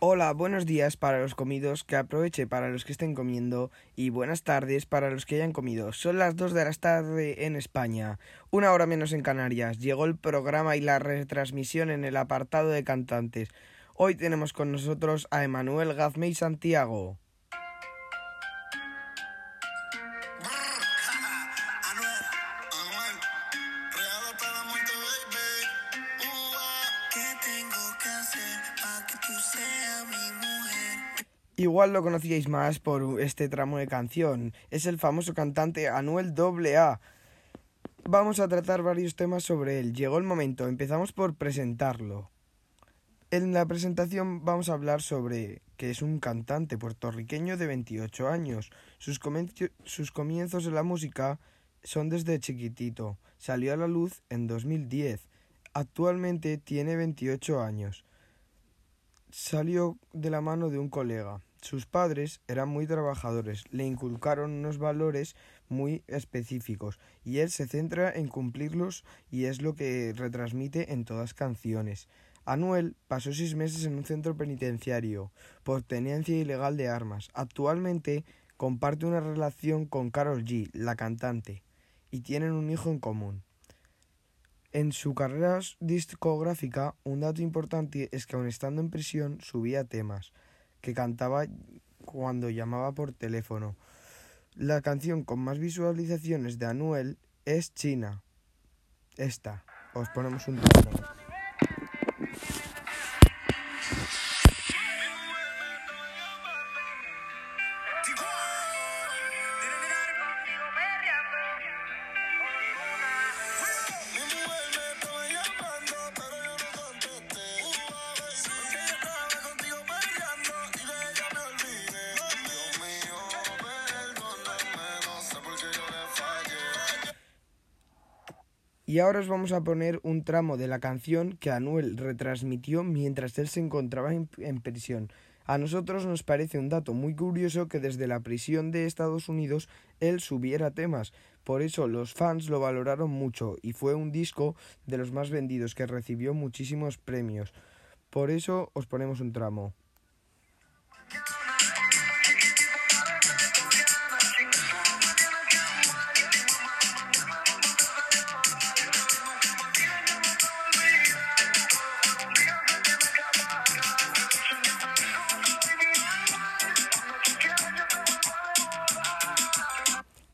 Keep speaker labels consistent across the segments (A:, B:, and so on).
A: Hola, buenos días para los comidos, que aproveche para los que estén comiendo y buenas tardes para los que hayan comido. Son las 2 de la tarde en España, una hora menos en Canarias. Llegó el programa y la retransmisión en el apartado de cantantes. Hoy tenemos con nosotros a Emanuel Gazmey Santiago. Igual lo conocíais más por este tramo de canción. Es el famoso cantante Anuel AA. Vamos a tratar varios temas sobre él. Llegó el momento. Empezamos por presentarlo. En la presentación vamos a hablar sobre que es un cantante puertorriqueño de 28 años. Sus, sus comienzos en la música son desde chiquitito. Salió a la luz en 2010. Actualmente tiene 28 años. Salió de la mano de un colega. Sus padres eran muy trabajadores, le inculcaron unos valores muy específicos y él se centra en cumplirlos y es lo que retransmite en todas canciones. Anuel pasó seis meses en un centro penitenciario por tenencia ilegal de armas. Actualmente comparte una relación con Carol G, la cantante, y tienen un hijo en común. En su carrera discográfica, un dato importante es que aun estando en prisión subía temas que cantaba cuando llamaba por teléfono. La canción con más visualizaciones de Anuel es China. Esta. Os ponemos un tono. Y ahora os vamos a poner un tramo de la canción que Anuel retransmitió mientras él se encontraba en, prisión. A nosotros nos parece un dato muy curioso que desde la prisión de Estados Unidos él subiera temas. Por eso los fans lo valoraron mucho y fue un disco de los más vendidos que recibió muchísimos premios. Por eso os ponemos un tramo.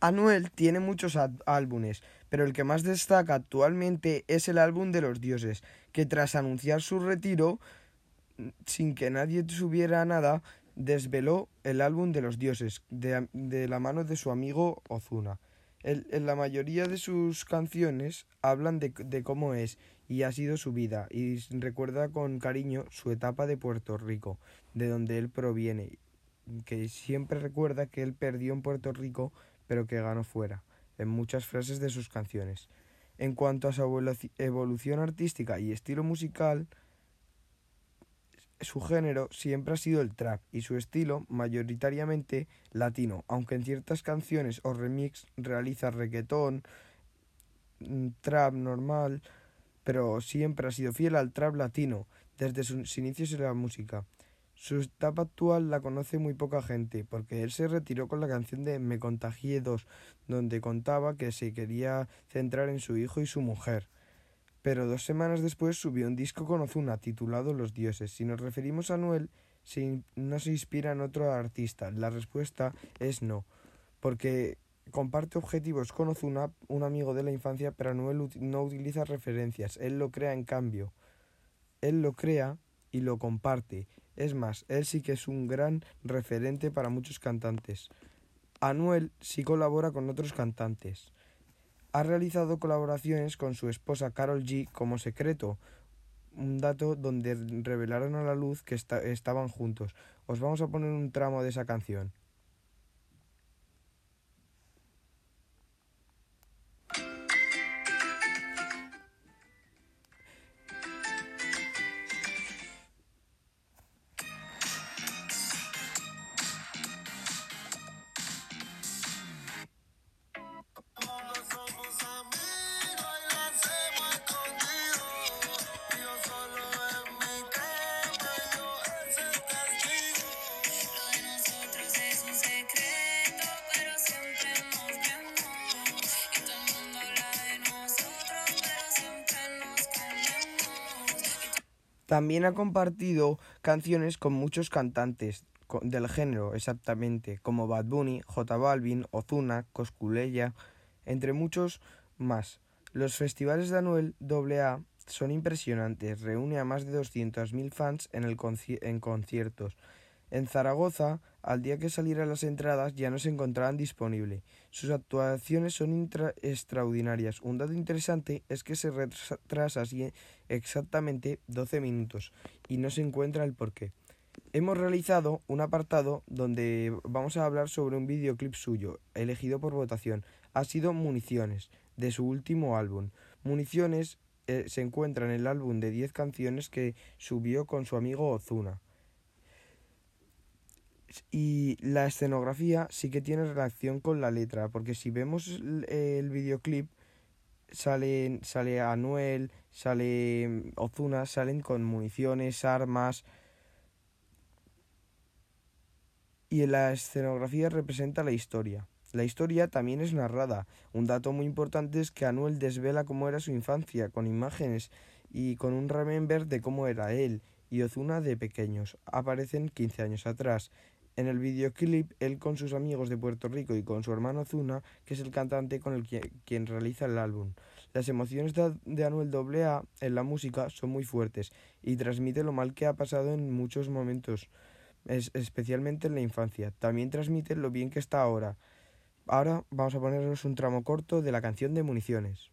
A: Anuel tiene muchos álbumes, pero el que más destaca actualmente es el álbum de los dioses, que tras anunciar su retiro, sin que nadie supiera nada, desveló el álbum de los dioses, de, la mano de su amigo Ozuna. en la mayoría de sus canciones hablan de, de cómo es y ha sido su vida, y recuerda con cariño su etapa de Puerto Rico, de donde él proviene, que siempre recuerda que él perdió en Puerto Rico pero que ganó fuera, en muchas frases de sus canciones. En cuanto a su evolución artística y estilo musical, su género siempre ha sido el trap y su estilo mayoritariamente latino, aunque en ciertas canciones o remix realiza reggaetón, mm, trap normal, pero siempre ha sido fiel al trap latino desde sus inicios en la música. Su etapa actual la conoce muy poca gente, porque él se retiró con la canción de Me contagié 2, donde contaba que se quería centrar en su hijo y su mujer. Pero dos semanas después subió un disco con Ozuna titulado Los Dioses. Si nos referimos a Noel, si no se inspira en otro artista. La respuesta es no, porque comparte objetivos con Ozuna, un amigo de la infancia, pero Noel no utiliza referencias, él lo crea en cambio. Él lo crea y lo comparte es más, él sí que es un gran referente para muchos cantantes. Anuel sí colabora con otros cantantes. Ha realizado colaboraciones con su esposa Carol G como secreto, un dato donde revelaron a la luz que estaban juntos. Os vamos a poner un tramo de esa canción. También ha compartido canciones con muchos cantantes del género, exactamente, como Bad Bunny, J Balvin, Ozuna, Cosculeya, entre muchos más. Los festivales de Anuel AA son impresionantes, reúne a más de 200.000 fans en, el en conciertos. En Zaragoza, al día que salieran las entradas ya no se encontraban disponibles. Sus actuaciones son extraordinarias. Un dato interesante es que se retrasa así exactamente 12 minutos y no se encuentra el porqué. Hemos realizado un apartado donde vamos a hablar sobre un videoclip suyo, elegido por votación. Ha sido Municiones, de su último álbum. Municiones eh, se encuentra en el álbum de 10 canciones que subió con su amigo Ozuna. Y la escenografía sí que tiene relación con la letra, porque si vemos el, videoclip, sale, sale Anuel, sale mm, Ozuna, salen con municiones, armas. Y la escenografía representa la historia. La historia también es narrada. Un dato muy importante es que Anuel desvela cómo era su infancia, con imágenes y con un remember de cómo era él y Ozuna de pequeños. Aparecen 15 años atrás. En el videoclip, él con sus amigos de Puerto Rico y con su hermano Zuna, que es el cantante con el que, quien realiza el álbum. Las emociones de, Anuel AA en la música son muy fuertes y transmite lo mal que ha pasado en muchos momentos, especialmente en la infancia. También transmite lo bien que está ahora. Ahora vamos a ponernos un tramo corto de la canción de Municiones.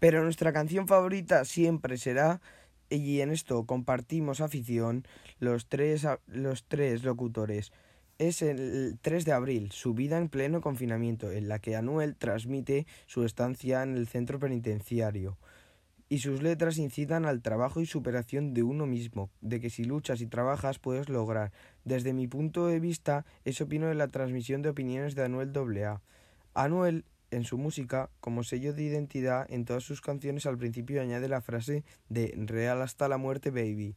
A: Pero nuestra canción favorita siempre será, y en esto compartimos afición, los tres, los tres locutores. Es el 3 de abril, su vida en pleno confinamiento, en la que Anuel transmite su estancia en el centro penitenciario. Y sus letras incitan al trabajo y superación de uno mismo, de que si luchas y trabajas puedes lograr. Desde mi punto de vista, eso opino de la transmisión de opiniones de Anuel AA. Anuel en su música, como sello de identidad, en todas sus canciones al principio añade la frase de Real hasta la muerte, baby.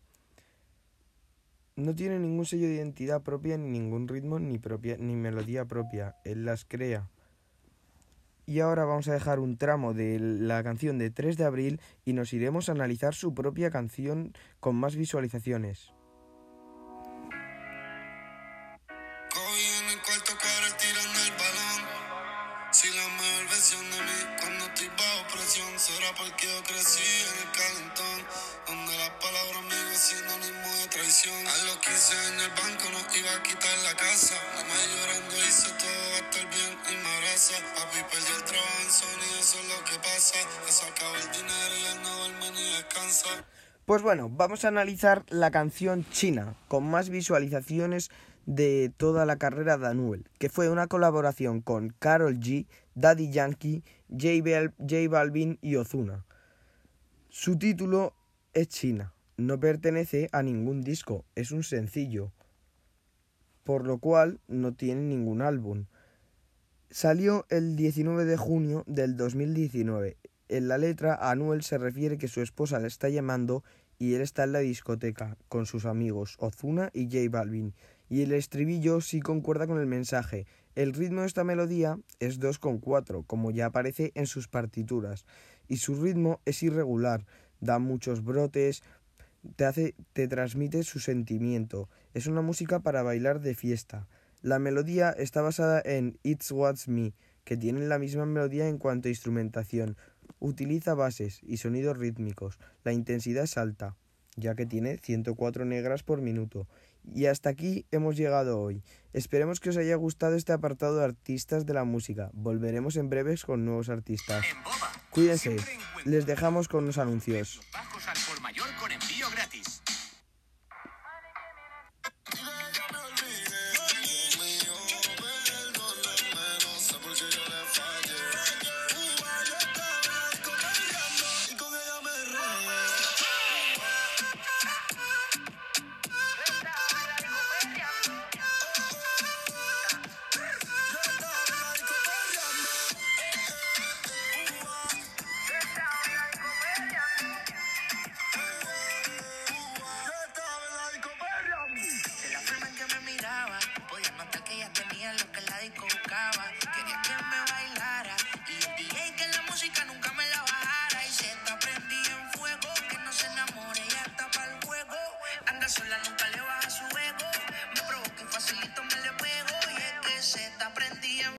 A: No tiene ningún sello de identidad propia, ni ningún ritmo, ni, propia, ni melodía propia. Él las crea. Y ahora vamos a dejar un tramo de la canción de 3 de abril y nos iremos a analizar su propia canción con más visualizaciones.
B: A los 15 en el banco nos iba a quitar la casa. Mamá llorando hizo todo va a estar bien y me abraza. Papi perdió el trabajo en Sony, eso es lo que pasa. Le sacaba el dinero y él no duerme ni descansa.
A: Pues bueno, vamos a analizar la canción China, con más visualizaciones de toda la carrera de Anuel, que fue una colaboración con Carol G, Daddy Yankee, J, Balvin y Ozuna. Su título es China, no pertenece a ningún disco, es un sencillo, por lo cual no tiene ningún álbum. Salió el 19 de junio del 2019. En la letra, Anuel se refiere que su esposa le está llamando y él está en la discoteca con sus amigos Ozuna y J Balvin y el estribillo sí concuerda con el mensaje. El ritmo de esta melodía es 2,4, como ya aparece en sus partituras, y su ritmo es irregular, da muchos brotes, te hace te transmite su sentimiento. Es una música para bailar de fiesta. La melodía está basada en It's What's Me, que tiene la misma melodía en cuanto a instrumentación. Utiliza bases y sonidos rítmicos. La intensidad es alta, ya que tiene 104 negras por minuto y hasta aquí hemos llegado hoy. Esperemos que os haya gustado este apartado de artistas de la música. Volveremos en breves con nuevos artistas. Cuídense. Les dejamos con los anuncios. y coca